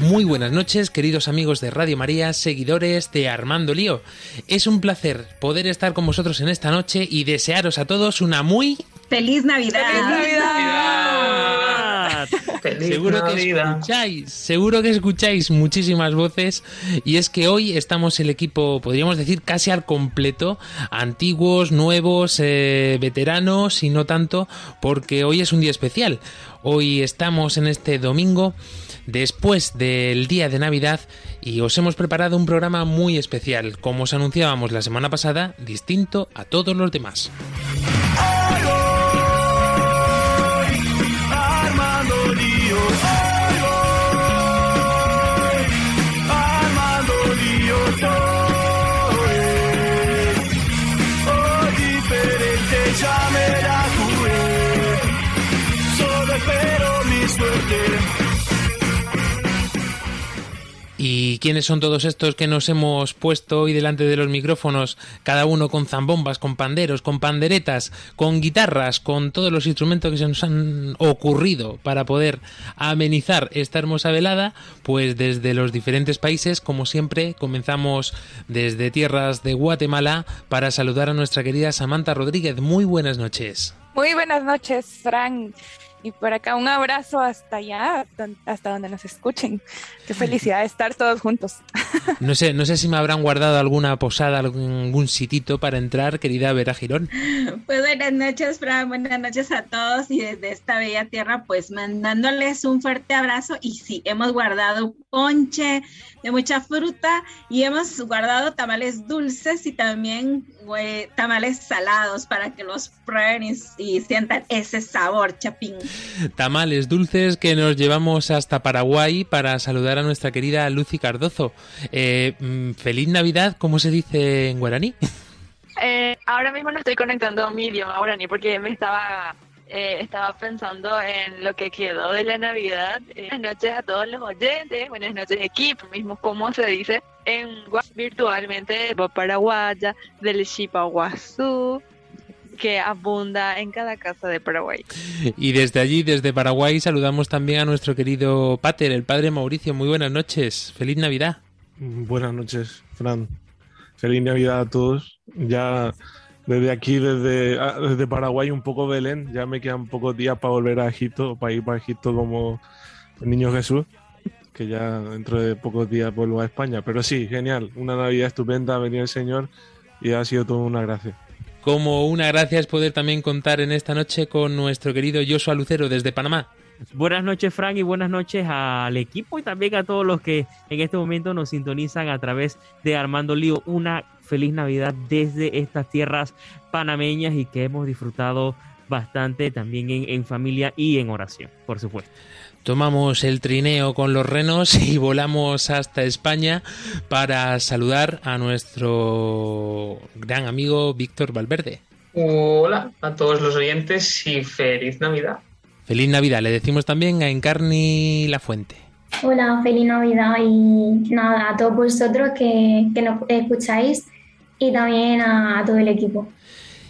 Muy buenas noches, queridos amigos de Radio María, seguidores de Armando Lío. Es un placer poder estar con vosotros en esta noche y desearos a todos una muy ¡Feliz Navidad! ¡Feliz Navidad! seguro que escucháis, seguro que escucháis muchísimas voces y es que hoy estamos el equipo, podríamos decir casi al completo, antiguos, nuevos, eh, veteranos y no tanto, porque hoy es un día especial. Hoy estamos en este domingo después del día de Navidad y os hemos preparado un programa muy especial, como os anunciábamos la semana pasada, distinto a todos los demás. ¿Y quiénes son todos estos que nos hemos puesto hoy delante de los micrófonos, cada uno con zambombas, con panderos, con panderetas, con guitarras, con todos los instrumentos que se nos han ocurrido para poder amenizar esta hermosa velada? Pues desde los diferentes países, como siempre, comenzamos desde tierras de Guatemala para saludar a nuestra querida Samantha Rodríguez. Muy buenas noches. Muy buenas noches, Frank. Y por acá un abrazo hasta allá, hasta donde nos escuchen. Qué felicidad estar todos juntos. No sé, no sé si me habrán guardado alguna posada, algún sitito para entrar, querida Vera Girón. Pues buenas noches, Fran, buenas noches a todos y desde esta bella tierra, pues mandándoles un fuerte abrazo. Y sí, hemos guardado ponche de mucha fruta y hemos guardado tamales dulces y también güey, tamales salados para que los prueben y, y sientan ese sabor, chapín. Tamales dulces que nos llevamos hasta Paraguay para saludar a nuestra querida Lucy Cardozo. Eh, mm, feliz Navidad, ¿cómo se dice en guaraní? Eh, ahora mismo no estoy conectando mi idioma guaraní porque me estaba eh, estaba pensando en lo que quedó de la Navidad. Eh, buenas noches a todos los oyentes, buenas noches equipo, mismo como se dice en virtualmente de paraguaya del Chipaguazú que abunda en cada casa de Paraguay. Y desde allí, desde Paraguay, saludamos también a nuestro querido Pater, el padre Mauricio. Muy buenas noches, feliz Navidad. Buenas noches, Fran. Feliz Navidad a todos. Ya desde aquí, desde, ah, desde Paraguay, un poco Belén. Ya me quedan pocos días para volver a Egipto, para ir para Egipto como el niño Jesús. Que ya dentro de pocos días vuelvo a España. Pero sí, genial. Una Navidad estupenda, ha venido el Señor y ha sido todo una gracia. Como una gracia es poder también contar en esta noche con nuestro querido Joshua Lucero desde Panamá. Buenas noches, Frank, y buenas noches al equipo y también a todos los que en este momento nos sintonizan a través de Armando Lío. Una feliz Navidad desde estas tierras panameñas y que hemos disfrutado bastante también en, en familia y en oración, por supuesto. Tomamos el trineo con los renos y volamos hasta España para saludar a nuestro gran amigo Víctor Valverde. Hola a todos los oyentes y feliz Navidad. Feliz Navidad, le decimos también a Encarni La Fuente. Hola, feliz Navidad y nada, a todos vosotros que, que nos escucháis y también a, a todo el equipo.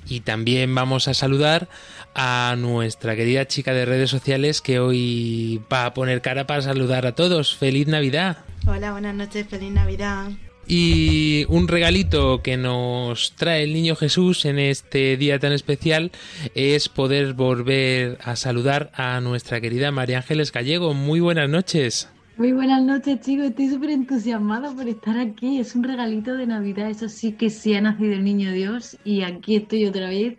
Y también vamos a saludar a nuestra querida chica de redes sociales que hoy va a poner cara para saludar a todos. Feliz Navidad. Hola, buenas noches, feliz Navidad. Y un regalito que nos trae el niño Jesús en este día tan especial es poder volver a saludar a nuestra querida María Ángeles Gallego. Muy buenas noches. Muy buenas noches, chicos. Estoy súper entusiasmada por estar aquí. Es un regalito de Navidad. Eso sí que sí ha nacido el niño Dios y aquí estoy otra vez.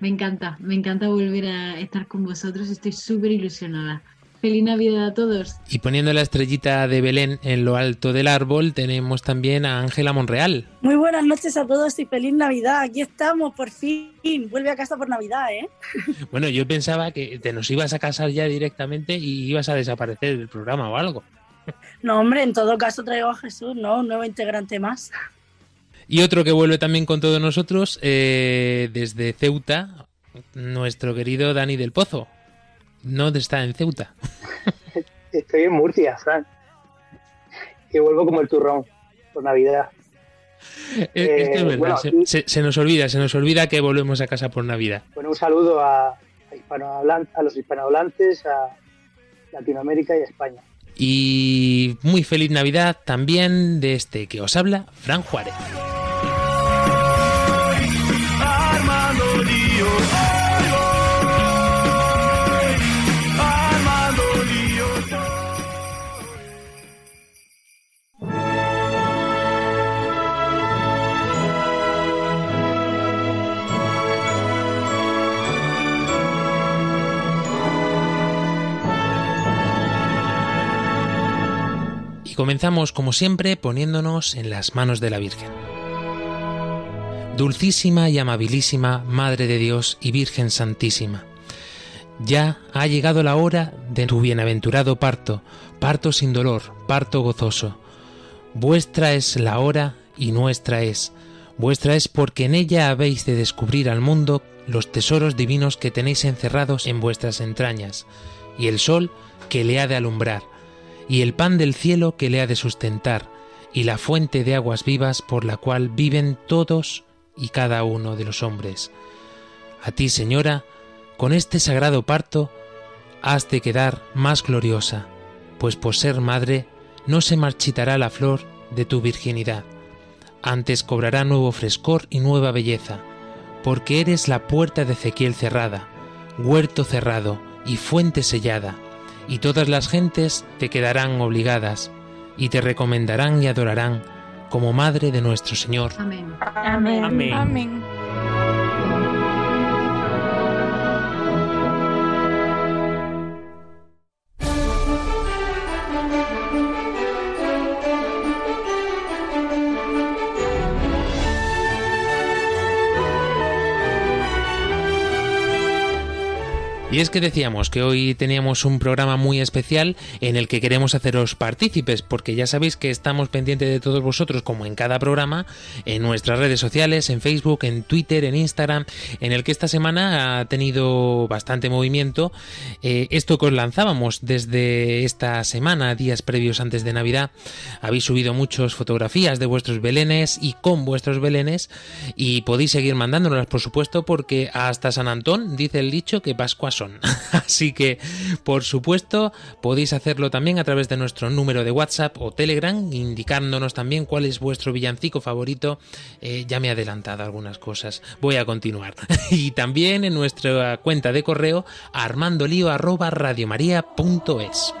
Me encanta, me encanta volver a estar con vosotros. Estoy súper ilusionada. Feliz Navidad a todos. Y poniendo la estrellita de Belén en lo alto del árbol tenemos también a Ángela Monreal. Muy buenas noches a todos y feliz Navidad. Aquí estamos, por fin. Vuelve a casa por Navidad, ¿eh? Bueno, yo pensaba que te nos ibas a casar ya directamente y ibas a desaparecer del programa o algo. No, hombre, en todo caso traigo a Jesús, ¿no? Un nuevo integrante más. Y otro que vuelve también con todos nosotros eh, desde Ceuta, nuestro querido Dani del Pozo. No está en Ceuta. Estoy en Murcia, Fran. Y vuelvo como el turrón por Navidad. Eh, es que es verdad, se, se, nos olvida, se nos olvida que volvemos a casa por Navidad. Bueno, un saludo a, a, a los hispanohablantes, a Latinoamérica y a España. Y muy feliz Navidad también de este que os habla, Fran Juárez. Comenzamos como siempre poniéndonos en las manos de la Virgen. Dulcísima y amabilísima Madre de Dios y Virgen Santísima, ya ha llegado la hora de tu bienaventurado parto, parto sin dolor, parto gozoso. Vuestra es la hora y nuestra es. Vuestra es porque en ella habéis de descubrir al mundo los tesoros divinos que tenéis encerrados en vuestras entrañas, y el sol que le ha de alumbrar, y el pan del cielo que le ha de sustentar, y la fuente de aguas vivas por la cual viven todos y cada uno de los hombres. A ti, Señora, con este sagrado parto, has de quedar más gloriosa, pues por ser madre no se marchitará la flor de tu virginidad, antes cobrará nuevo frescor y nueva belleza, porque eres la puerta de Ezequiel cerrada, huerto cerrado y fuente sellada, y todas las gentes te quedarán obligadas y te recomendarán y adorarán como Madre de nuestro Señor. Amén. Amén. Amén. Y es que decíamos que hoy teníamos un programa muy especial en el que queremos haceros partícipes, porque ya sabéis que estamos pendientes de todos vosotros, como en cada programa, en nuestras redes sociales, en Facebook, en Twitter, en Instagram, en el que esta semana ha tenido bastante movimiento. Eh, esto que os lanzábamos desde esta semana, días previos antes de Navidad, habéis subido muchas fotografías de vuestros belenes y con vuestros belenes, y podéis seguir mandándonos, por supuesto, porque hasta San Antón dice el dicho que Pascua son. Así que, por supuesto, podéis hacerlo también a través de nuestro número de WhatsApp o Telegram, indicándonos también cuál es vuestro villancico favorito. Eh, ya me he adelantado algunas cosas. Voy a continuar. y también en nuestra cuenta de correo armandolio@radiomaria.es.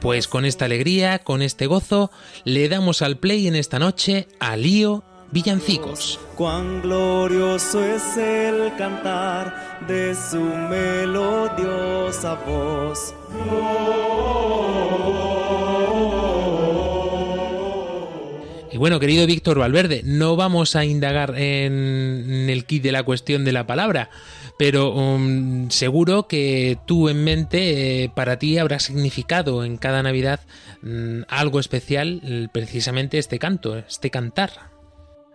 Pues con esta alegría, con este gozo, le damos al play en esta noche a Lío Villancicos. Cuán glorioso es el cantar de su melodiosa voz. Y bueno, querido Víctor Valverde, no vamos a indagar en el kit de la cuestión de la palabra, pero um, seguro que tú en mente, eh, para ti habrá significado en cada Navidad mm, algo especial, precisamente este canto, este cantar.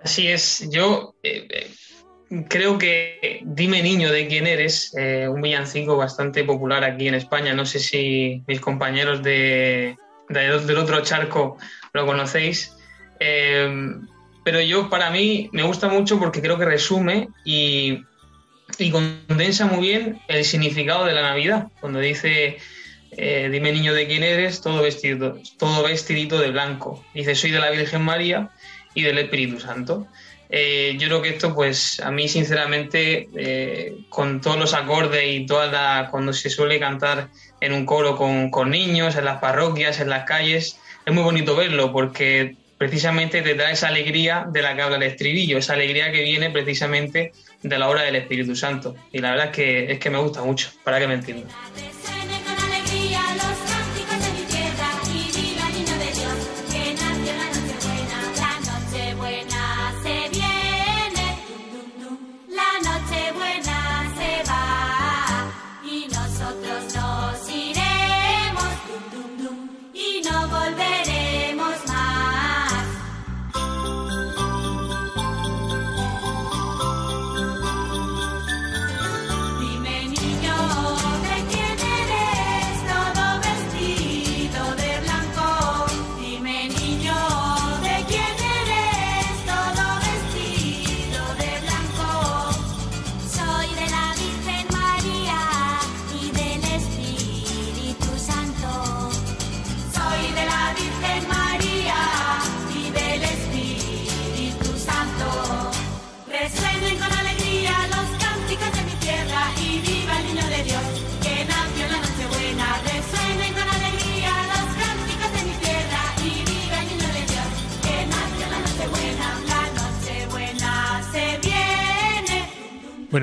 Así es, yo eh, eh, creo que Dime Niño de quién eres, un villancico bastante popular aquí en España, no sé si mis compañeros de, del otro charco lo conocéis. pero yo, para mí, me gusta mucho porque creo que resume y y condensa muy bien el significado de la Navidad, cuando dice, eh, dime niño de quién eres, todo vestido, todo vestidito de blanco. Dice, soy de la Virgen María y del Espíritu Santo. Eh, yo creo que esto, pues a mí sinceramente, eh, con todos los acordes y toda cuando se suele cantar en un coro con, con niños, en las parroquias, en las calles, es muy bonito verlo porque precisamente te da esa alegría de la que habla el estribillo, esa alegría que viene precisamente de la obra del Espíritu Santo. Y la verdad es que, es que me gusta mucho, para que me entiendan.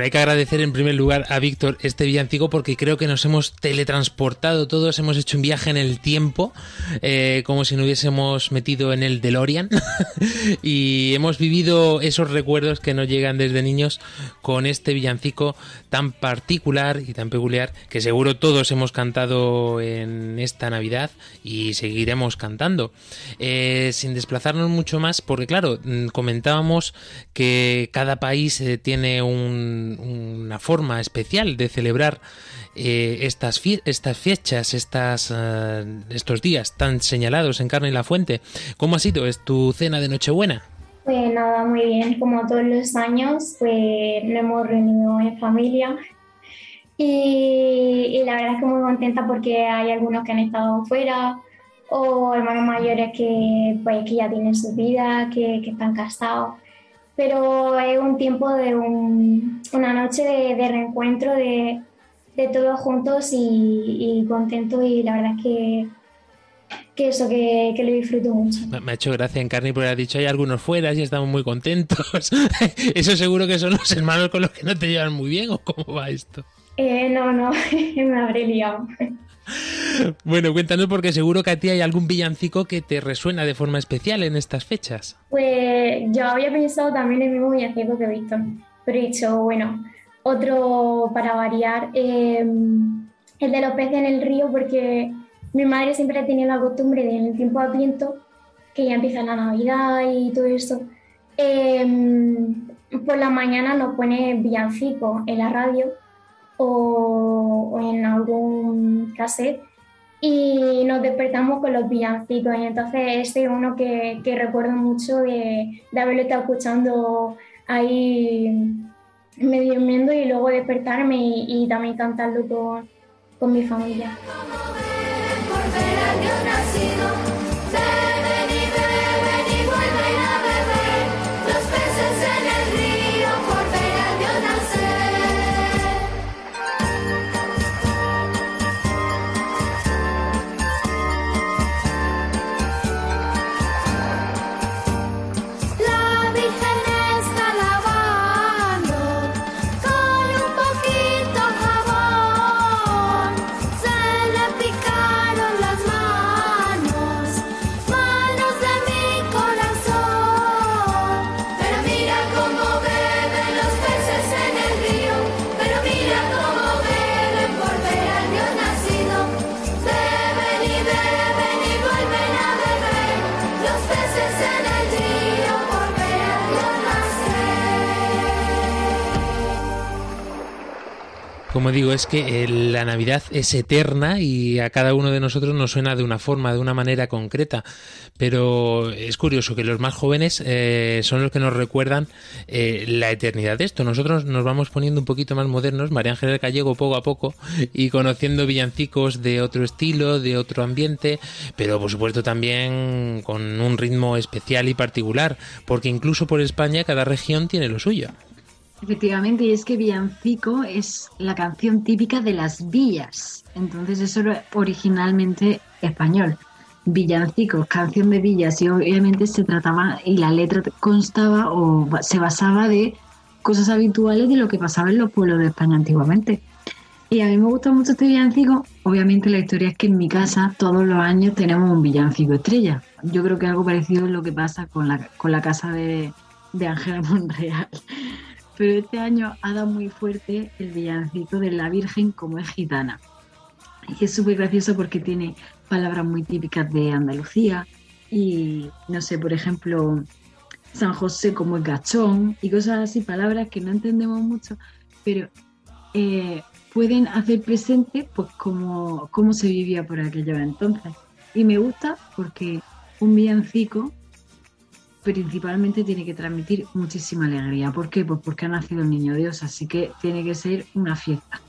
Hay que agradecer en primer lugar a Víctor este villancico porque creo que nos hemos teletransportado todos, hemos hecho un viaje en el tiempo, eh, como si nos hubiésemos metido en el DeLorean y hemos vivido esos recuerdos que nos llegan desde niños con este villancico tan particular y tan peculiar que seguro todos hemos cantado en esta Navidad y seguiremos cantando. Eh, sin desplazarnos mucho más, porque claro, mm, comentábamos que cada país eh, tiene un una forma especial de celebrar eh, estas, estas fechas, eh, estos días tan señalados en Carne y la Fuente. ¿Cómo ha sido? ¿Es tu cena de Nochebuena? Pues nada, muy bien. Como todos los años, pues nos hemos reunido en familia y, la verdad es que muy contenta porque hay algunos que han estado fuera o hermanos mayores que, pues, que ya tienen su vida, que están casados pero es un tiempo de una noche de, reencuentro de, todos juntos y, contentos y la verdad es que, que eso, que, lo disfruto mucho. Me ha hecho gracia en Carni porque ha dicho hay algunos fuera y estamos muy contentos. ¿Eso seguro que son los hermanos con los que no te llevan muy bien o cómo va esto? Eh, no, no, me habré liado. Bueno, cuéntanos porque seguro que a ti hay algún villancico que te resuena de forma especial en estas fechas. Pues yo había pensado también en el mismo villancico que Víctor, pero he dicho, bueno, otro para variar, em, el de los peces en el río, porque mi madre siempre ha tenido la costumbre de en el tiempo de Adviento, que ya empieza la Navidad y todo eso, em, por la mañana nos pone villancico en la radio o, en algún cassette y nos despertamos con los villancicos y entonces este es uno que, recuerdo mucho de, haberlo estado escuchando ahí medio durmiendo y luego despertarme y, también cantarlo con, con mi familia. Como digo, es que eh, la Navidad es eterna y a cada uno de nosotros nos suena de una forma, de una manera concreta. Pero es curioso que los más jóvenes eh, son los que nos recuerdan eh, la eternidad de esto. Nosotros nos vamos poniendo un poquito más modernos, María Ángel Gallego poco a poco, y conociendo villancicos de otro estilo, de otro ambiente, pero por supuesto también con un ritmo especial y particular, porque incluso por España cada región tiene lo suyo. Efectivamente, y es que Villancico es la canción típica de las villas. Entonces eso era originalmente español. Villancicos, canción de villas, y obviamente se trataba y la letra constaba o se basaba de cosas habituales de lo que pasaba en los pueblos de España antiguamente. Y a mí me gusta mucho este villancico. Obviamente la historia es que en mi casa todos los años tenemos un villancico estrella. Yo creo que algo parecido es lo que pasa con la, con la casa de, de Ángela Monreal pero este año ha dado muy fuerte el villancico de la Virgen como es gitana. Y es súper gracioso porque tiene palabras muy típicas de Andalucía y, no sé, por ejemplo, San José como es gachón y cosas así, palabras que no entendemos mucho, pero eh, pueden hacer presente pues cómo, se vivía por aquello entonces. Y me gusta porque un villancico principalmente tiene que transmitir muchísima alegría. ¿Por qué? Pues porque ha nacido el niño Dios, así que tiene que ser una fiesta.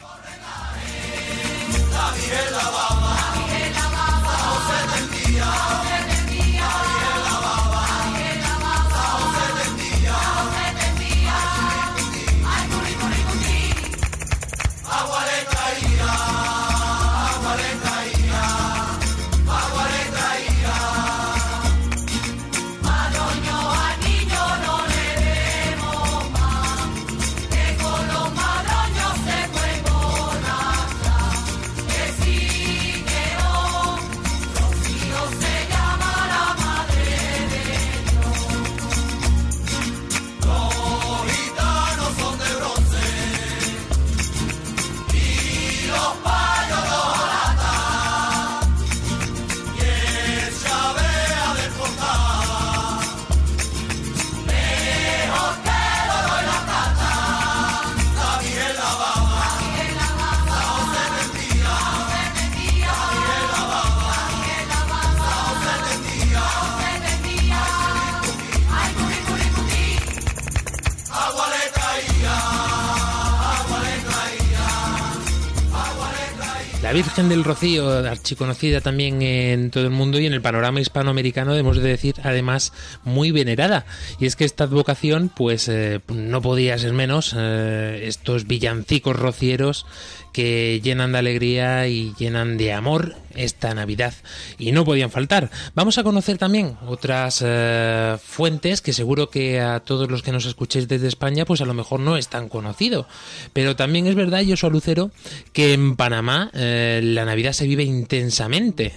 La Virgen del Rocío, archiconocida también en todo el mundo y en el panorama hispanoamericano, debemos de decir, además, muy venerada. Y es que esta advocación, pues eh, no podía ser menos, eh, estos villancicos rocieros que llenan de alegría y llenan de amor esta Navidad y no podían faltar. Vamos a conocer también otras eh, fuentes que seguro que a todos los que nos escuchéis desde España pues a lo mejor no es tan conocido. Pero también es verdad, yo soy Lucero, que en Panamá eh, la Navidad se vive intensamente.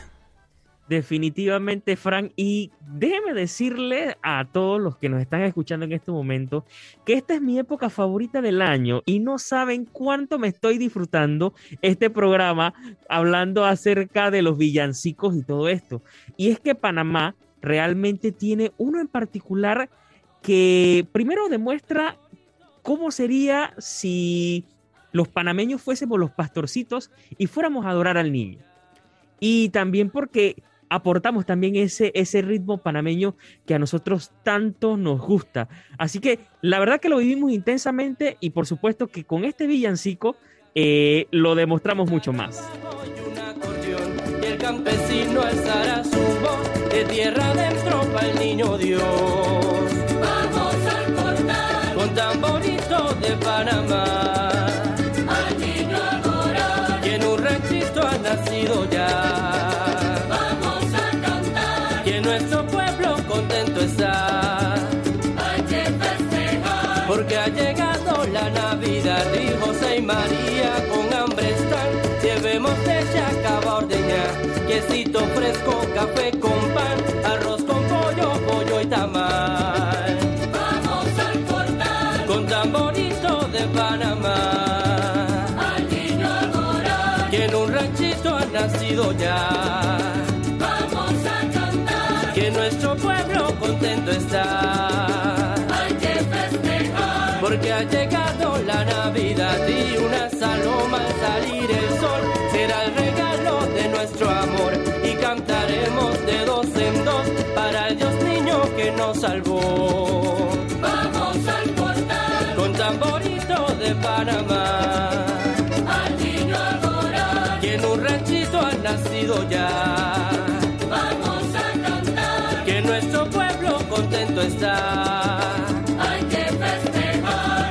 Definitivamente, Frank. Y déjeme decirle a todos los que nos están escuchando en este momento que esta es mi época favorita del año y no saben cuánto me estoy disfrutando este programa hablando acerca de los villancicos y todo esto. Y es que Panamá realmente tiene uno en particular que primero demuestra cómo sería si los panameños fuésemos los pastorcitos y fuéramos a adorar al niño. Y también porque aportamos también ese, ese ritmo panameño que a nosotros tanto nos gusta. Así que la verdad que lo vivimos intensamente y por supuesto que con este villancico eh, lo demostramos mucho más. el campesino alzará su voz de tierra adentro para el niño Dios. Vamos a cortar con tan bonito de Panamá. Porque ha llegado la Navidad y una saloma al salir el sol será el regalo de nuestro amor y cantaremos de dos en dos para el Dios niño que nos salvó. Vamos al portal con tamborito de Panamá. Al niño adorar que en un ranchito ha nacido ya. Vamos a cantar que nuestro pueblo contento está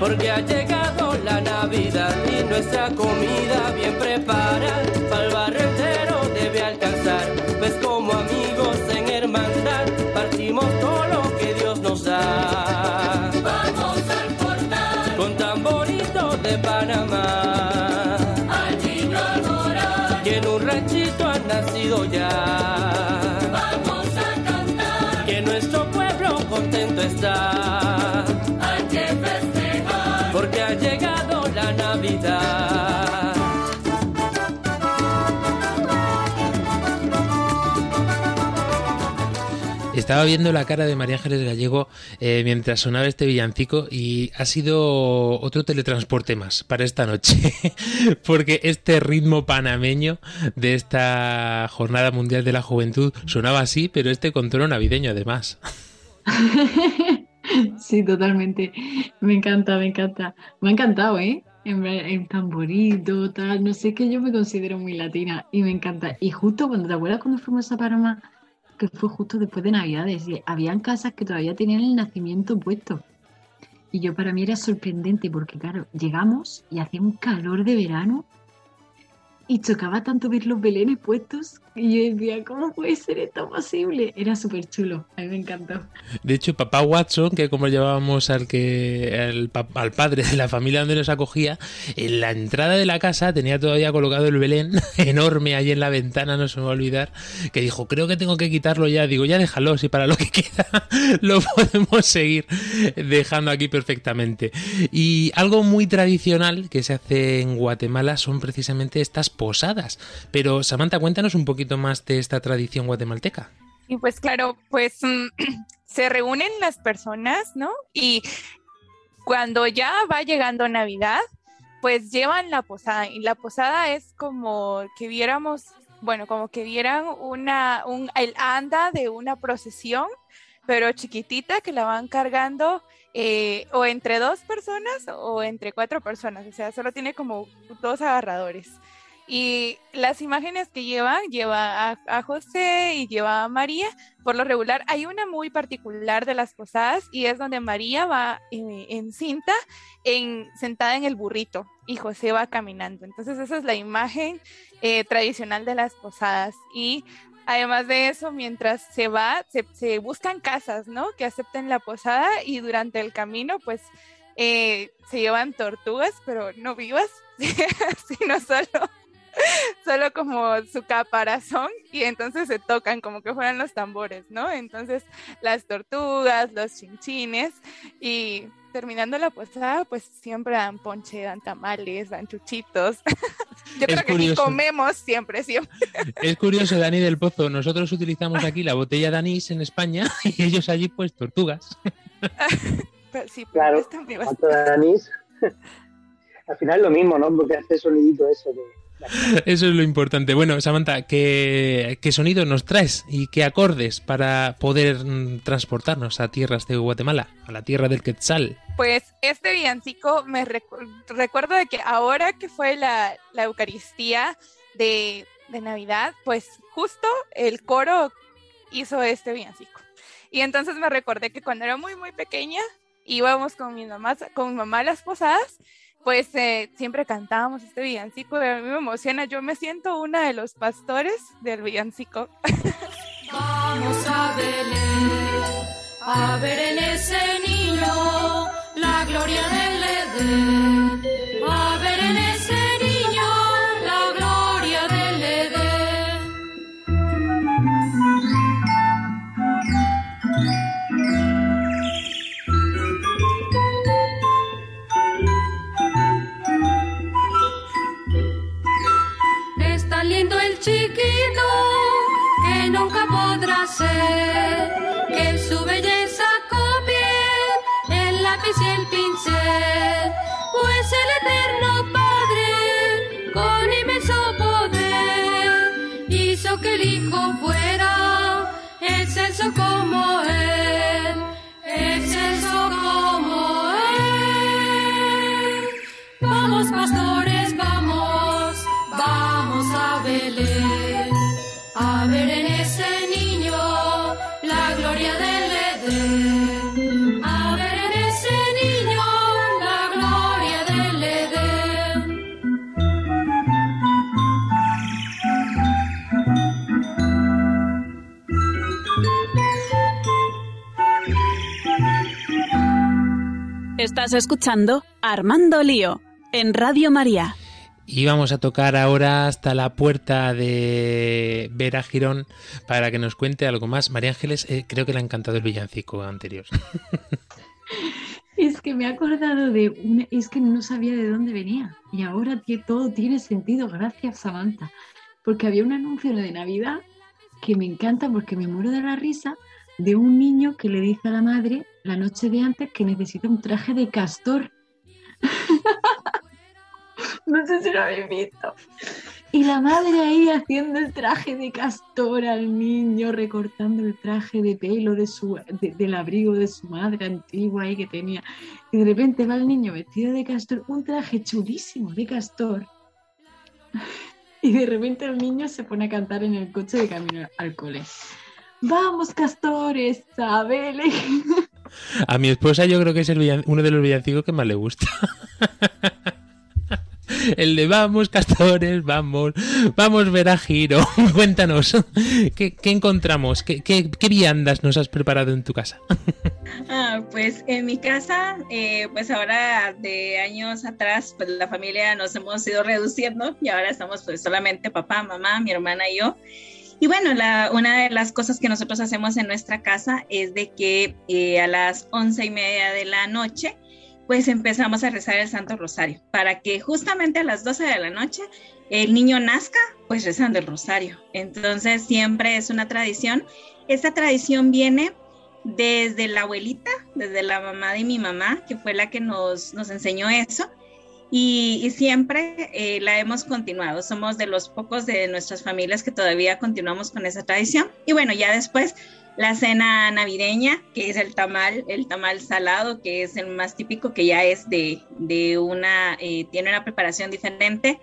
porque ha llegado la Navidad y nuestra comida bien preparada para el barrio entero debe alcanzar, pues como amigos en hermandad partimos todo lo que Dios nos da. Vamos al portal con tamborito de Panamá, al niño adorar que en un ranchito ha nacido ya. Vamos a cantar que nuestro pueblo contento está. Estaba viendo la cara de María Ángeles Gallego eh, mientras sonaba este villancico y ha sido otro teletransporte más para esta noche, porque este ritmo panameño de esta Jornada Mundial de la Juventud sonaba así, pero este con tono navideño además. Sí, totalmente. Me encanta, me encanta. Me ha encantado, ¿eh? En, tamborito, tal. No sé, que yo me considero muy latina y me encanta. Y justo cuando te acuerdas cuando fuimos a Panamá, que fue justo después de Navidades, y habían casas que todavía tenían el nacimiento puesto. Y yo para mí era sorprendente porque, claro, llegamos y hacía un calor de verano y chocaba tanto ver los belenes puestos y yo decía, ¿cómo puede ser esto posible? Era súper chulo, a mí me encantó. De hecho, papá Watson, que como llevábamos al que al, al, padre de la familia donde nos acogía, en la entrada de la casa tenía todavía colocado el Belén enorme ahí en la ventana, no se me va a olvidar, que dijo, creo que tengo que quitarlo ya. Digo, ya déjalo, si para lo que queda lo podemos seguir dejando aquí perfectamente. Y algo muy tradicional que se hace en Guatemala son precisamente estas posadas. Pero Samantha, cuéntanos un poquito más de esta tradición guatemalteca. Y pues claro, pues mm, se reúnen las personas, ¿no? Y cuando ya va llegando Navidad, pues llevan la posada. Y la posada es como que viéramos, bueno, como que vieran una, un, el anda de una procesión, pero chiquitita que la van cargando eh, o entre dos personas o entre cuatro personas. O sea, solo tiene como dos agarradores. Y las imágenes que lleva, lleva a, José y lleva a María. Por lo regular, hay una muy particular de las posadas y es donde María va eh, en cinta, en, sentada en el burrito y José va caminando. Entonces esa es la imagen eh, tradicional de las posadas. Y además de eso, mientras se va, se, buscan casas, ¿no? Que acepten la posada y durante el camino, pues eh, se llevan tortugas, pero no vivas, sino solo solo como su caparazón y entonces se tocan como que fueran los tambores, ¿no? Entonces las tortugas, los chinchines y terminando la posada, pues siempre dan ponche, dan tamales, dan chuchitos. Yo creo que aquí comemos siempre, siempre. Es curioso, Dani del Pozo, nosotros utilizamos aquí la botella de anís en España y ellos allí pues tortugas. sí, claro, de anís. Al final lo mismo, ¿no? Porque hace sonidito eso de eso es lo importante. Bueno, Samantha, ¿qué, sonido nos traes y qué acordes para poder mm, transportarnos a tierras de Guatemala, a la tierra del Quetzal? Pues este villancico me recuerdo de que ahora que fue la, Eucaristía de, Navidad, pues justo el coro hizo este villancico. Y entonces me recordé que cuando era muy, muy pequeña, íbamos con mi mamá, con mi mamá a las posadas pues eh, siempre cantábamos este villancico, a mí me emociona, yo me siento una de los pastores del villancico. Vamos a Belén, a ver en ese niño la gloria del Edén, chiquito que nunca podrá ser, Estás escuchando Armando Lío en Radio María. Y vamos a tocar ahora hasta la puerta de Vera Girón para que nos cuente algo más. María Ángeles, eh, creo que le ha encantado el villancico anterior. Es que me he acordado de una, es que no sabía de dónde venía y ahora todo tiene sentido, gracias Samantha, porque había un anuncio de Navidad que me encanta porque me muero de la risa de un niño que le dice a la madre la noche de antes que necesita un traje de castor. No sé si lo habéis visto. Y la madre ahí haciendo el traje de castor al niño, recortando el traje de pelo de su, del abrigo de su madre antigua ahí que tenía. Y de repente va el niño vestido de castor, un traje chulísimo de castor. Y de repente el niño se pone a cantar en el coche de camino al cole. Vamos, castores, sabele. A mi esposa yo creo que es el uno de los villancicos que más le gusta. El de vamos, castores, vamos, vamos, ver a Giro. Cuéntanos, ¿qué, encontramos? ¿Qué, ¿Qué, viandas nos has preparado en tu casa? Ah, pues en mi casa, eh, pues ahora de años atrás, pues la familia nos hemos ido reduciendo y ahora estamos pues solamente papá, mamá, mi hermana y yo. Y bueno, la, una de las cosas que nosotros hacemos en nuestra casa es de que eh, a las once y media de la noche pues empezamos a rezar el Santo Rosario, para que justamente a las 12 de la noche el niño nazca, pues rezando el Rosario. Entonces siempre es una tradición. Esta tradición viene desde la abuelita, desde la mamá de mi mamá, que fue la que nos, nos enseñó eso. Y, siempre eh, la hemos continuado. Somos de los pocos de nuestras familias que todavía continuamos con esa tradición. Y bueno, ya después la cena navideña, que es el tamal, el tamal salado, que es el más típico, que ya es de, una, eh, tiene una preparación diferente.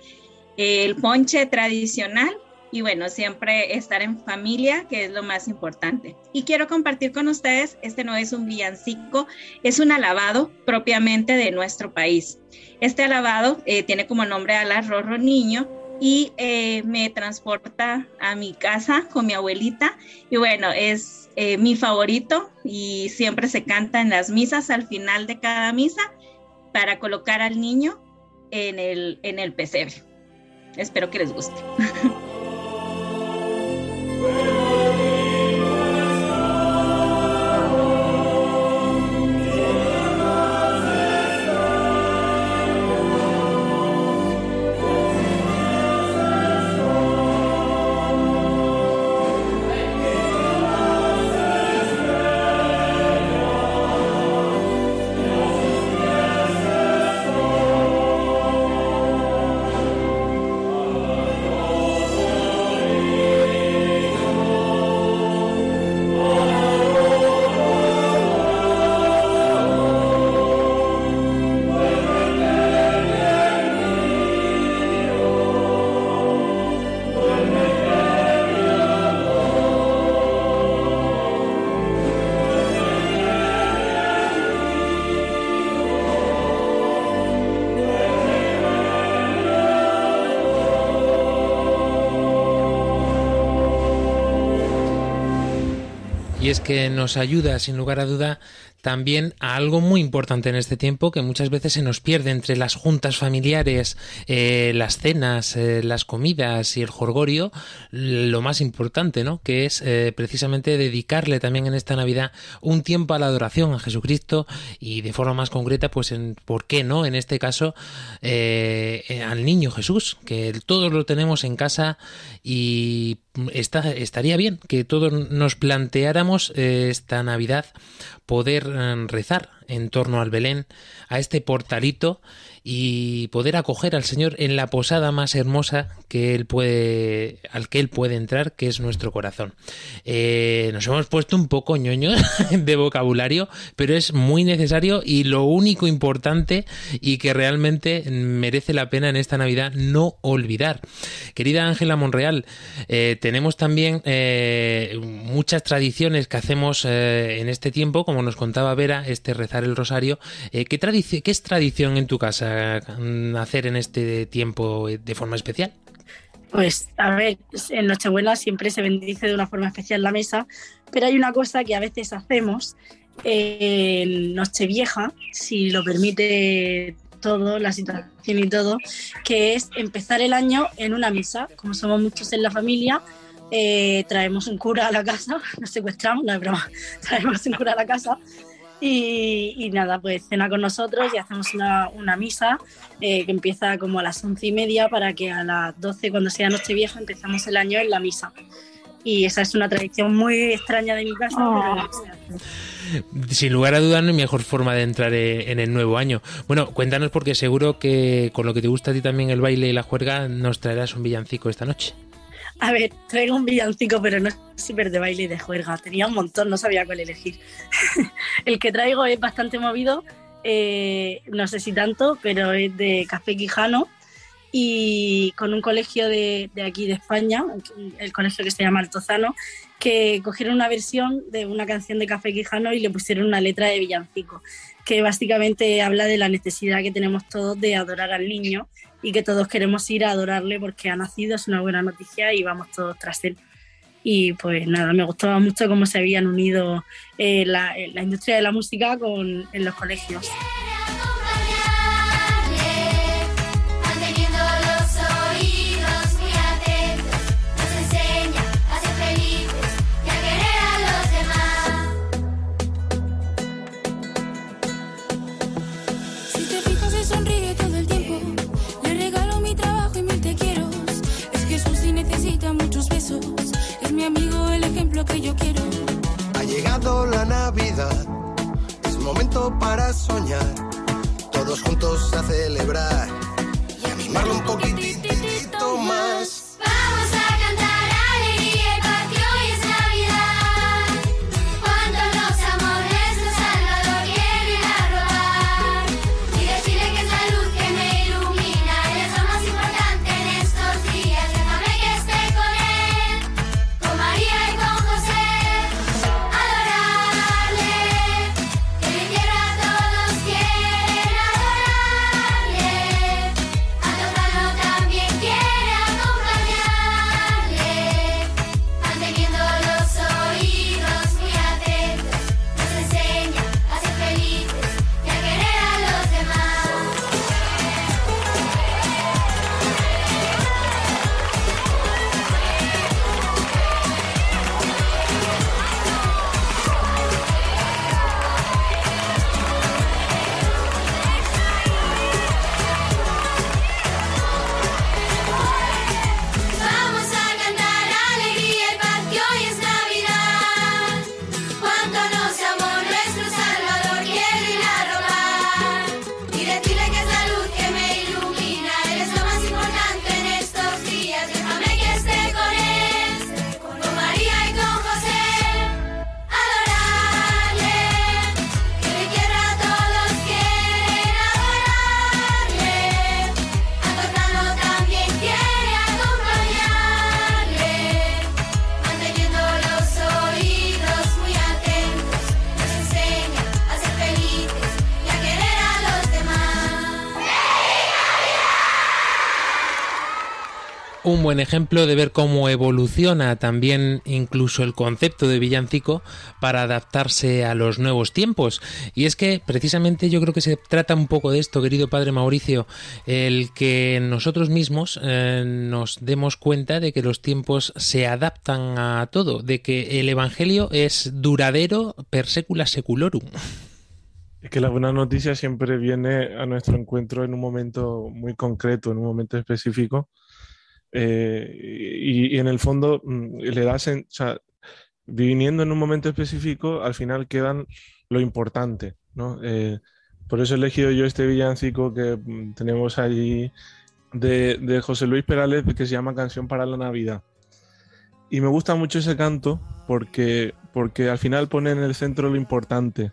el ponche tradicional y bueno, siempre estar en familia, que es lo más importante. Y quiero compartir con ustedes, este no es un villancico, es un alabado propiamente de nuestro país. Este alabado eh, tiene como nombre al arroz niño y eh, me transporta a mi casa con mi abuelita y bueno, es eh, mi favorito y siempre se canta en las misas al final de cada misa para colocar al niño en el, en el pesebre. Espero que les guste. Amen. Es que nos ayuda, sin lugar a duda, también a algo muy importante en este tiempo que muchas veces se nos pierde entre las juntas familiares, eh, las cenas, eh, las comidas y el jorgorio, lo más importante, ¿no? Que es eh, precisamente dedicarle también en esta Navidad un tiempo a la adoración a Jesucristo y de forma más concreta, pues, en, ¿por qué no? En este caso, al niño Jesús, que todos lo tenemos en casa y estaría bien que todos nos planteáramos esta Navidad poder eh, rezar en torno al Belén, a este portalito y poder acoger al Señor en la posada más hermosa que él puede, al que él puede entrar, que es nuestro corazón. Eh, nos hemos puesto un poco ñoños de vocabulario, pero es muy necesario y lo único importante y que realmente merece la pena en esta Navidad no olvidar. Querida Ángela Monreal, eh, tenemos también eh, muchas tradiciones que hacemos en este tiempo, como nos contaba Vera, este rezar el rosario. ¿qué, ¿Qué es tradición en tu casa? Hacer en este tiempo de forma especial? Pues a ver, en Nochebuena siempre se bendice de una forma especial la mesa, pero hay una cosa que a veces hacemos en Nochevieja, si lo permite todo, la situación y todo, que es empezar el año en una mesa. Como somos muchos en la familia, eh, traemos un cura a la casa, nos secuestramos, no es broma, traemos un cura a la casa y, nada, pues cena con nosotros y hacemos una, misa eh, que empieza como a las once y media para que a las doce, cuando sea Nochevieja, empezamos el año en la misa. Y esa es una tradición muy extraña de mi casa, pero oh. sin lugar a dudas, no hay mejor forma de entrar eh, en el nuevo año. Bueno, cuéntanos porque seguro que con lo que te gusta a ti también el baile y la juerga, nos traerás un villancico esta noche. A ver, traigo un villancico, pero no es súper de baile y de juerga. Tenía un montón, no sabía cuál elegir. el que traigo es bastante movido, eh, no sé si tanto, pero es de Café Quijano y con un colegio de, de, aquí de España, el colegio que se llama Altozano, que cogieron una versión de una canción de Café Quijano y le pusieron una letra de villancico, que básicamente habla de la necesidad que tenemos todos de adorar al niño y que todos queremos ir a adorarle porque ha nacido, es una buena noticia y vamos todos tras él. Y pues nada, me gustaba mucho cómo se habían unido eh, la, la, industria de la música con, en los colegios. Un buen ejemplo de ver cómo evoluciona también incluso el concepto de villancico para adaptarse a los nuevos tiempos. Y es que precisamente yo creo que se trata un poco de esto, querido padre Mauricio, el que nosotros mismos eh, nos demos cuenta de que los tiempos se adaptan a todo, de que el Evangelio es duradero per secula seculorum. Es que la buena noticia siempre viene a nuestro encuentro en un momento muy concreto, en un momento específico. Eh, y, en el fondo mm, le das, o sea, viniendo en un momento específico, al final quedan lo importante, ¿no? Eh, por eso he elegido yo este villancico que mm, tenemos allí de, de, José Luis Perales que se llama Canción para la Navidad. Y me gusta mucho ese canto porque, porque al final pone en el centro lo importante.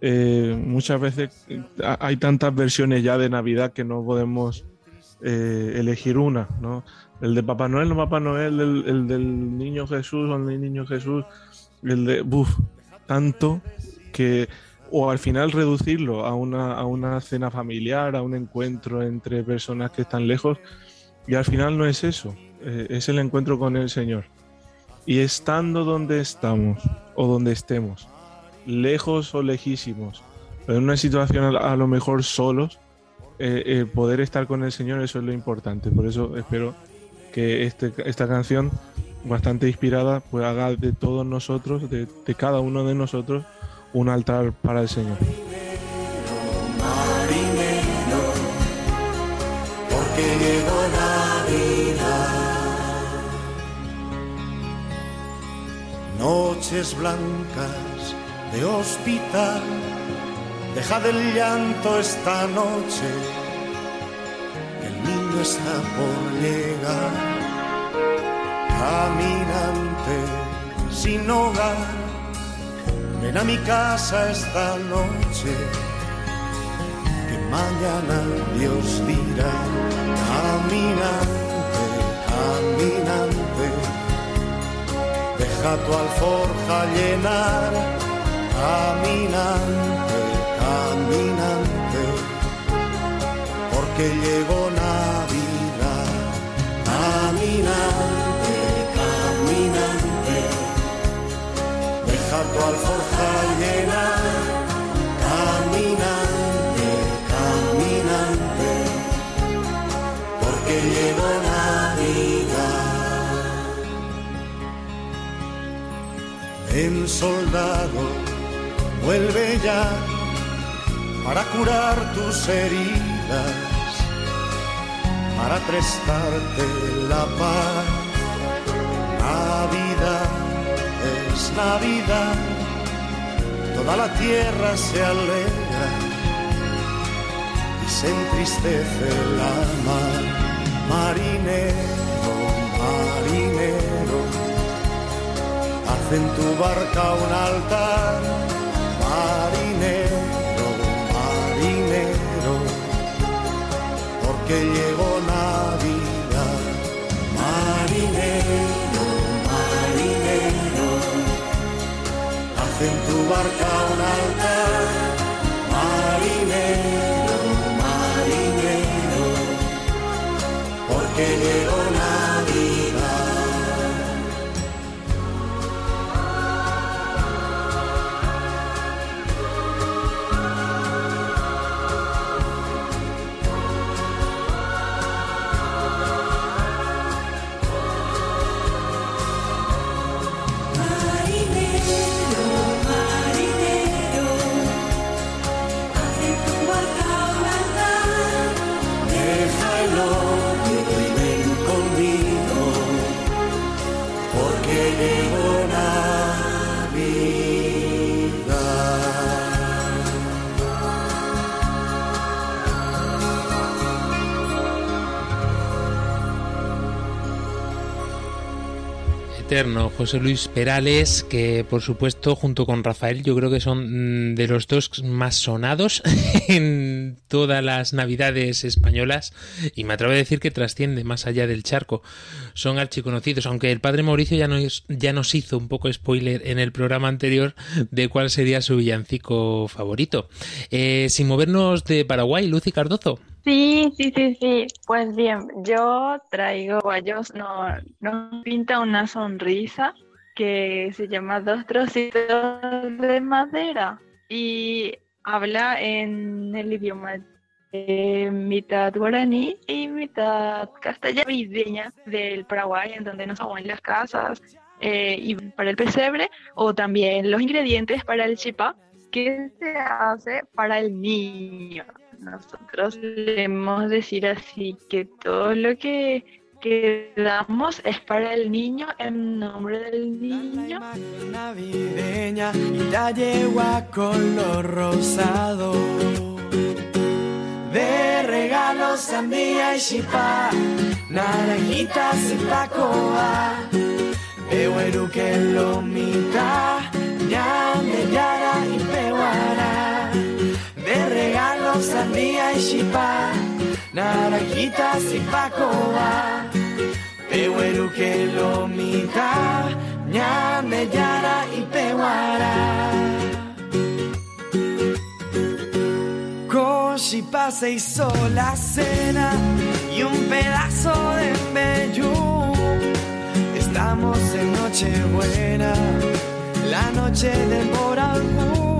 Eh, muchas veces eh, hay tantas versiones ya de Navidad que no podemos eh, elegir una, ¿no? El de Papá Noel, no Papá Noel, el, del Niño Jesús o el Niño Jesús, el de, buf, tanto que, o al final reducirlo a una, a una cena familiar, a un encuentro entre personas que están lejos, y al final no es eso, es el encuentro con el Señor. Y estando donde estamos o donde estemos, lejos o lejísimos, pero en una situación a lo mejor solos, eh, poder estar con el Señor, eso es lo importante. Por eso espero que este, esta canción, bastante inspirada, pues haga de todos nosotros, de, cada uno de nosotros, un altar para el Señor. Noches blancas de hospital. Dejad el llanto esta noche, niño está por llegar. Caminante sin hogar, ven a mi casa esta noche, que mañana Dios dirá. Caminante, caminante, deja tu alforja llenar caminante, caminante, porque llegó Navidad, caminante, caminante, deja tu alforja llenar, caminante, caminante, porque llegó Navidad. El soldado vuelve ya para curar tus heridas, para prestarte la paz. Navidad es Navidad, toda la tierra se alegra y se entristece la mar. Marinero, marinero, haz en tu barca un altar marinero, porque llegó Navidad, marinero, marinero, haz en tu barca un altar, marinero, marinero, porque llegó Navidad. José Luis Perales, que por supuesto junto con Rafael yo creo que son mm, de los dos más sonados en todas las navidades españolas y me atrevo a decir que trasciende más allá del charco. Son archiconocidos, aunque el padre Mauricio ya nos, ya nos hizo un poco spoiler en el programa anterior de cuál sería su villancico favorito. Eh, sin movernos de Paraguay, Lucy Cardozo. Sí, sí, sí, sí. Pues bien, yo traigo guayos, no, nos pinta una sonrisa que se llama Dos trocitos de madera y habla en el idioma de mitad guaraní y mitad castellano del Paraguay, en donde nos en las casas eh, y para el pesebre, o también los ingredientes para el chipá que se hace para el niño. Nosotros debemos decir así que todo lo que, que damos es para el niño en nombre del niño. navideña y la yegua color rosado. De regalos sandía y chipá, naranjitas y pacoa. Eweru que lo mitad, ñame yara y peguara. Regalos sandía y chipá, naranjitas y pacoa. Eweru que lo mitad, ñame y peguara. Con chipá se hizo la cena y un pedazo de meyú. Estamos en Nochebuena, la noche del Boralbú.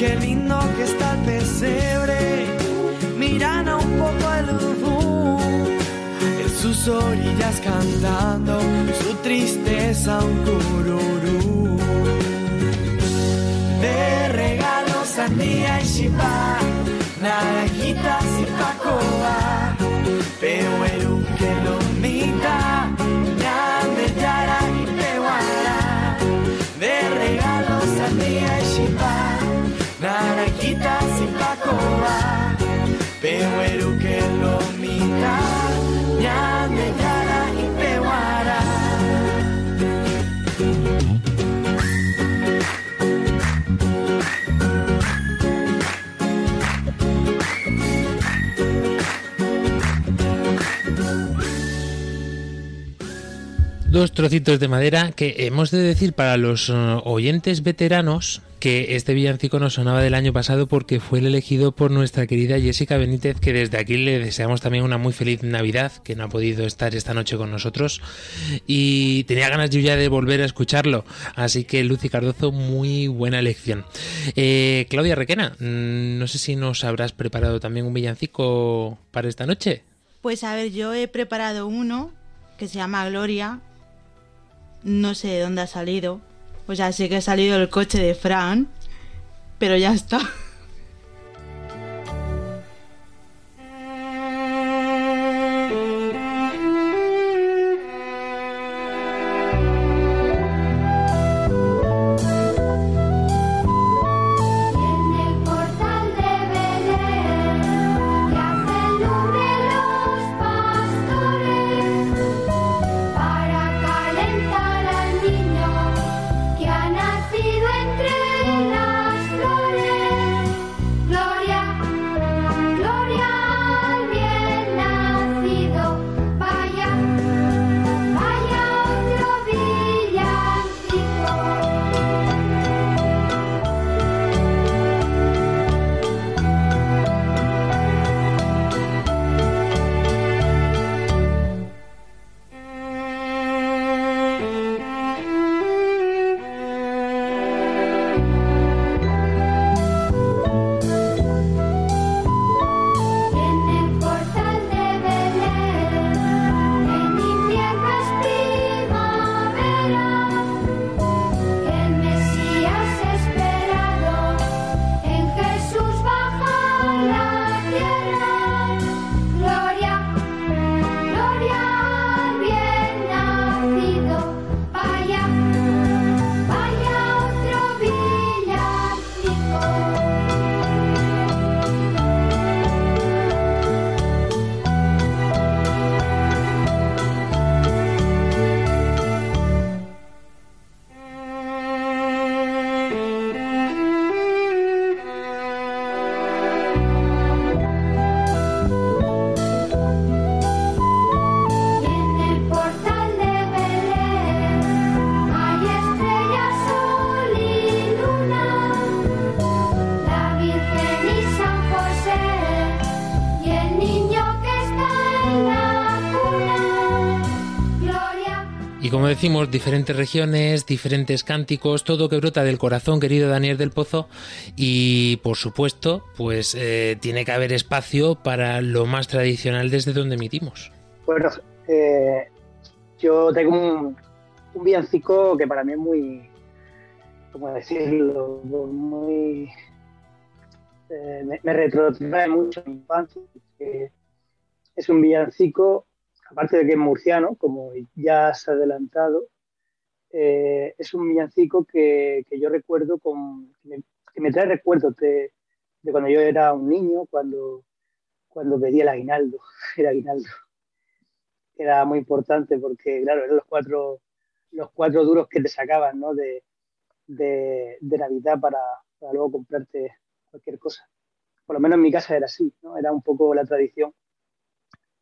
Qué lindo que está el pesebre, mirando un poco el ubú. En sus orillas cantando su tristeza un cururú. De regalos sandía y chipá, naranjitas y pacoa. Pero el Dos trocitos de madera que hemos de decir para los eh, oyentes veteranos que este villancico nos sonaba del año pasado porque fue el elegido por nuestra querida Jessica Benítez, que desde aquí le deseamos también una muy feliz Navidad, que no ha podido estar esta noche con nosotros y tenía ganas yo ya de volver a escucharlo. Así que Lucy Cardozo, muy buena elección. Eh, Claudia Requena, mm, no sé si nos habrás preparado también un villancico para esta noche. Pues a ver, yo he preparado uno que se llama Gloria. No sé de dónde ha salido. O sea, sí que ha salido el coche de Fran. Pero ya está. Decimos, diferentes regiones, diferentes cánticos, todo que brota del corazón, querido Daniel del Pozo. Y por supuesto, pues eh, tiene que haber espacio para lo más tradicional desde donde emitimos. Bueno, eh, yo tengo un, un villancico que para mí es muy, ¿cómo decirlo? Muy, eh, me, me retrotrae mucho a mi infancia. es un villancico, aparte de que es murciano, como ya se ha adelantado, eh, es un villancico que, yo recuerdo que, me, que me trae recuerdos de, cuando yo era un niño, cuando, cuando pedía el aguinaldo, el aguinaldo. Era muy importante porque, claro, eran los cuatro, los cuatro duros que te sacaban ¿no? de, de, de Navidad para, para luego comprarte cualquier cosa. Por lo menos en mi casa era así, ¿no? Era un poco la tradición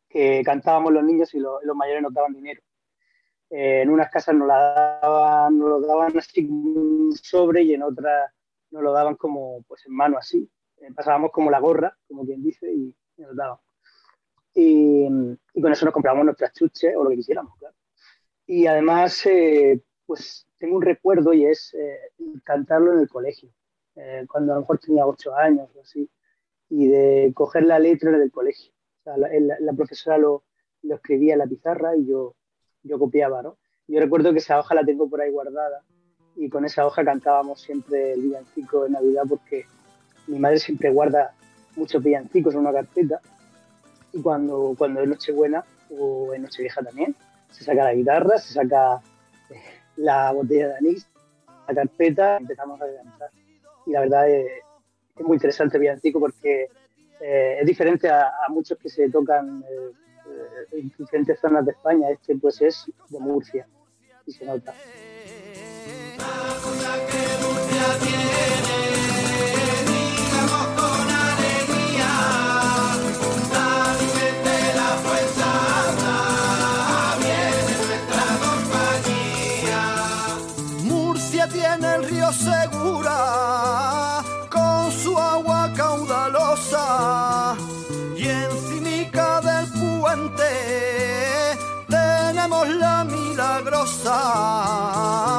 que cantábamos los niños y los, mayores nos daban dinero. Eh, en unas casas nos, lo daban así sobre y en otras nos lo daban como pues en mano así. Eh, pasábamos como la gorra, como quien dice, y nos daban. Y, con eso nos comprábamos nuestras chuches o lo que quisiéramos, claro. Y además, eh, pues tengo un recuerdo y es cantarlo en el colegio, cuando a lo mejor tenía ocho años o así, y de coger la letra del colegio. La, profesora lo, escribía en la pizarra y yo, yo copiaba, ¿no? Yo recuerdo que esa hoja la tengo por ahí guardada y con esa hoja cantábamos siempre el villancico de Navidad porque mi madre siempre guarda muchos villancicos en una carpeta y cuando, cuando es Nochebuena o en Nochevieja también, se saca la guitarra, se saca eh, la botella de anís, la carpeta empezamos a cantar. Y la verdad es, es muy interesante el villancico porque eh, es diferente a, muchos que se tocan eh, eh, en diferentes zonas de España. Este pues es de Murcia y se nota. Murcia tiene el río Segura passar.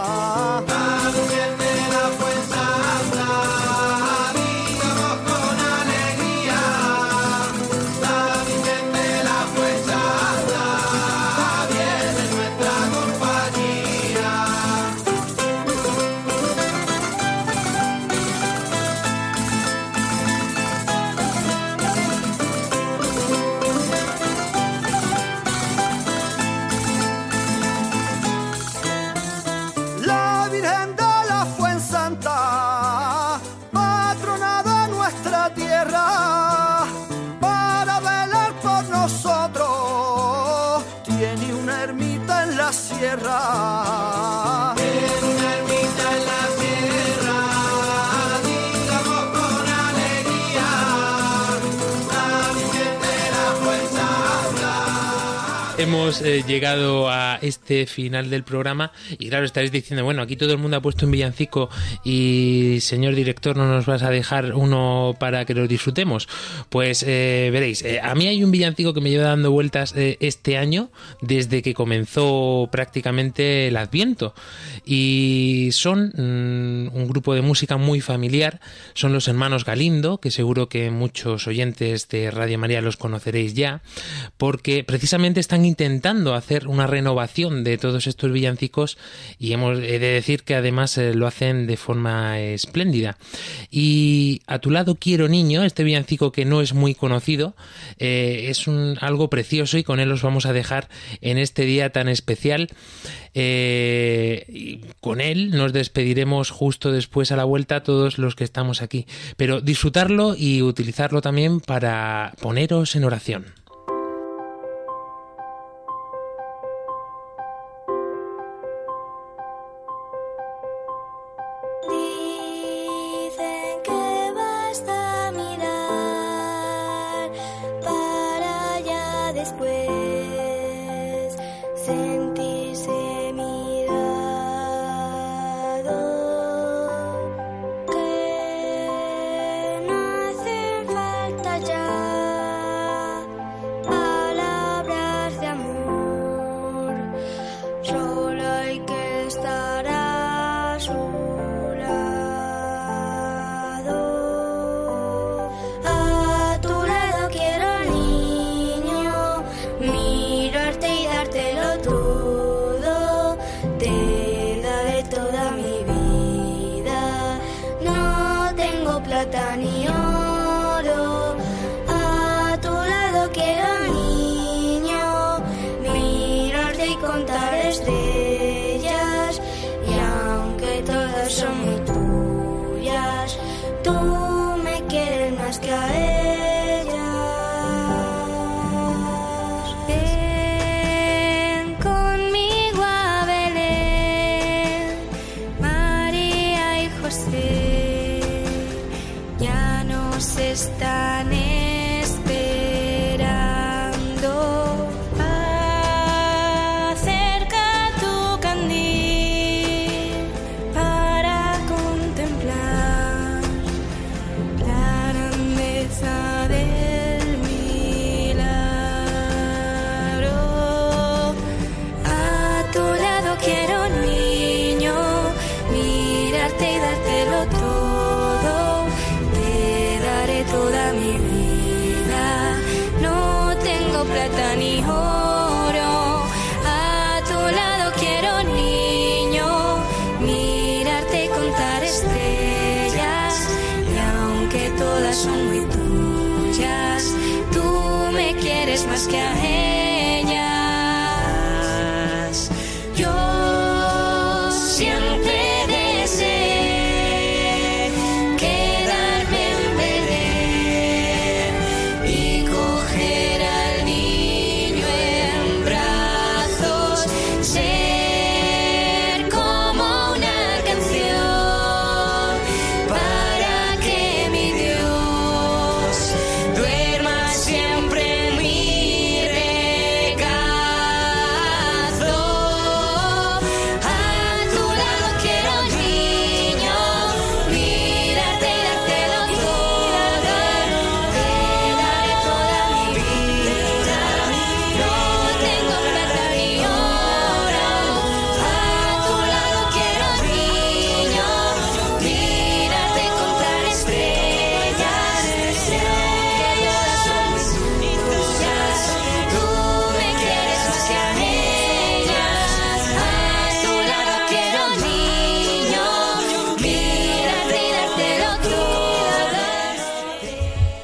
Eh, llegado a este final del programa y claro, estaréis diciendo, bueno, aquí todo el mundo ha puesto un villancico y señor director, ¿no nos vas a dejar uno para que lo disfrutemos? Pues eh, veréis, eh, a mí hay un villancico que me lleva dando vueltas este año desde que comenzó prácticamente el Adviento y son mm, un grupo de música muy familiar, son los hermanos Galindo, que seguro que muchos oyentes de Radio María los conoceréis ya, porque precisamente están intentando hacer una renovación de todos estos villancicos y hemos he de decir que además eh, lo hacen de forma espléndida. Y a tu lado quiero niño, este villancico que no es muy conocido, eh, es un, algo precioso y con él os vamos a dejar en este día tan especial. Eh, con él nos despediremos justo después a la vuelta todos los que estamos aquí. Pero disfrutarlo y utilizarlo también para poneros en oración.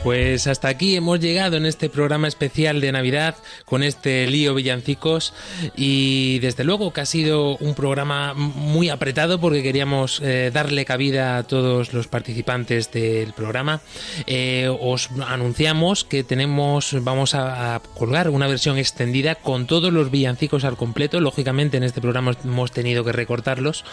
Pues hasta aquí hemos llegado en este programa especial de Navidad con este lío villancicos y desde luego que ha sido un programa muy apretado porque queríamos eh, darle cabida a todos los participantes del programa. Eh, os anunciamos que tenemos, vamos a, a colgar una versión extendida con todos los villancicos al completo. Lógicamente en este programa hemos tenido que recortarlos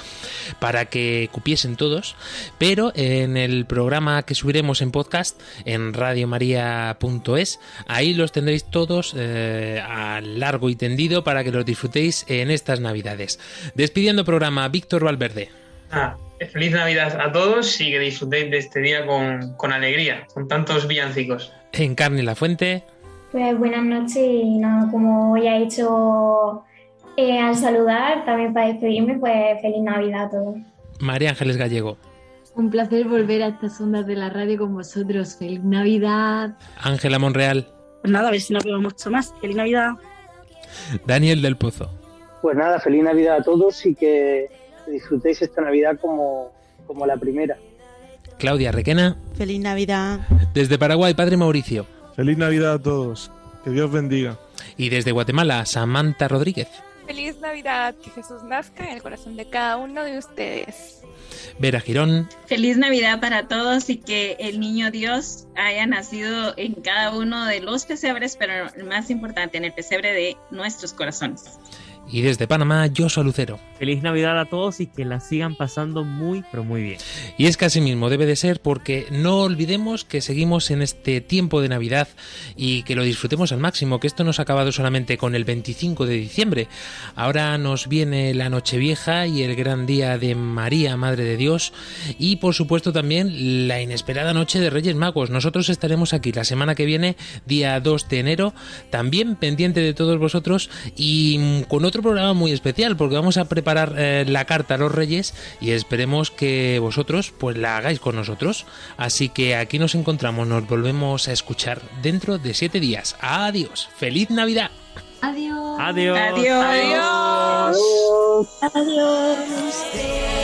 para que cupiesen todos, pero en el programa que subiremos en podcast en radiomaria.es, ahí los tendréis todos eh, a largo y tendido para que los disfrutéis en estas navidades. Despidiendo programa, Víctor Valverde. Ah, feliz Navidad a todos y que disfrutéis de este día con, con alegría, con tantos villancicos. Encarne la fuente. Pues buenas noches y nada, como ya he hecho eh, al saludar, también para despedirme, pues feliz Navidad a todos. María Ángeles Gallego. Un placer volver a estas ondas de la radio con vosotros. Feliz Navidad. Ángela Monreal. Pues nada, a ver si nos vemos mucho más. Feliz Navidad. Daniel del Pozo. Pues nada, feliz Navidad a todos y que disfrutéis esta Navidad como, como la primera. Claudia Requena. Feliz Navidad. Desde Paraguay, Padre Mauricio. Feliz Navidad a todos. Que Dios bendiga. Y desde Guatemala, Samantha Rodríguez. Feliz Navidad, que Jesús nazca en el corazón de cada uno de ustedes. Vera Girón. Feliz Navidad para todos y que el niño Dios haya nacido en cada uno de los pesebres, pero el más importante, en el pesebre de nuestros corazones. Y desde Panamá, Joshua Lucero. Feliz Navidad a todos y que la sigan pasando muy, pero muy bien. Y es que así mismo debe de ser porque no olvidemos que seguimos en este tiempo de Navidad y que lo disfrutemos al máximo, que esto no se ha acabado solamente con el 25 de diciembre. Ahora nos viene la Nochevieja y el gran día de María, Madre de Dios, y por supuesto también la inesperada noche de Reyes Magos. Nosotros estaremos aquí la semana que viene, día 2 de enero, también pendiente de todos vosotros y mm, con otro programa muy especial porque vamos a preparar eh, la carta a los Reyes y esperemos que vosotros pues la hagáis con nosotros. Así que aquí nos encontramos, nos volvemos a escuchar dentro de siete días. Adiós, feliz Navidad. Adiós. Adiós. Adiós.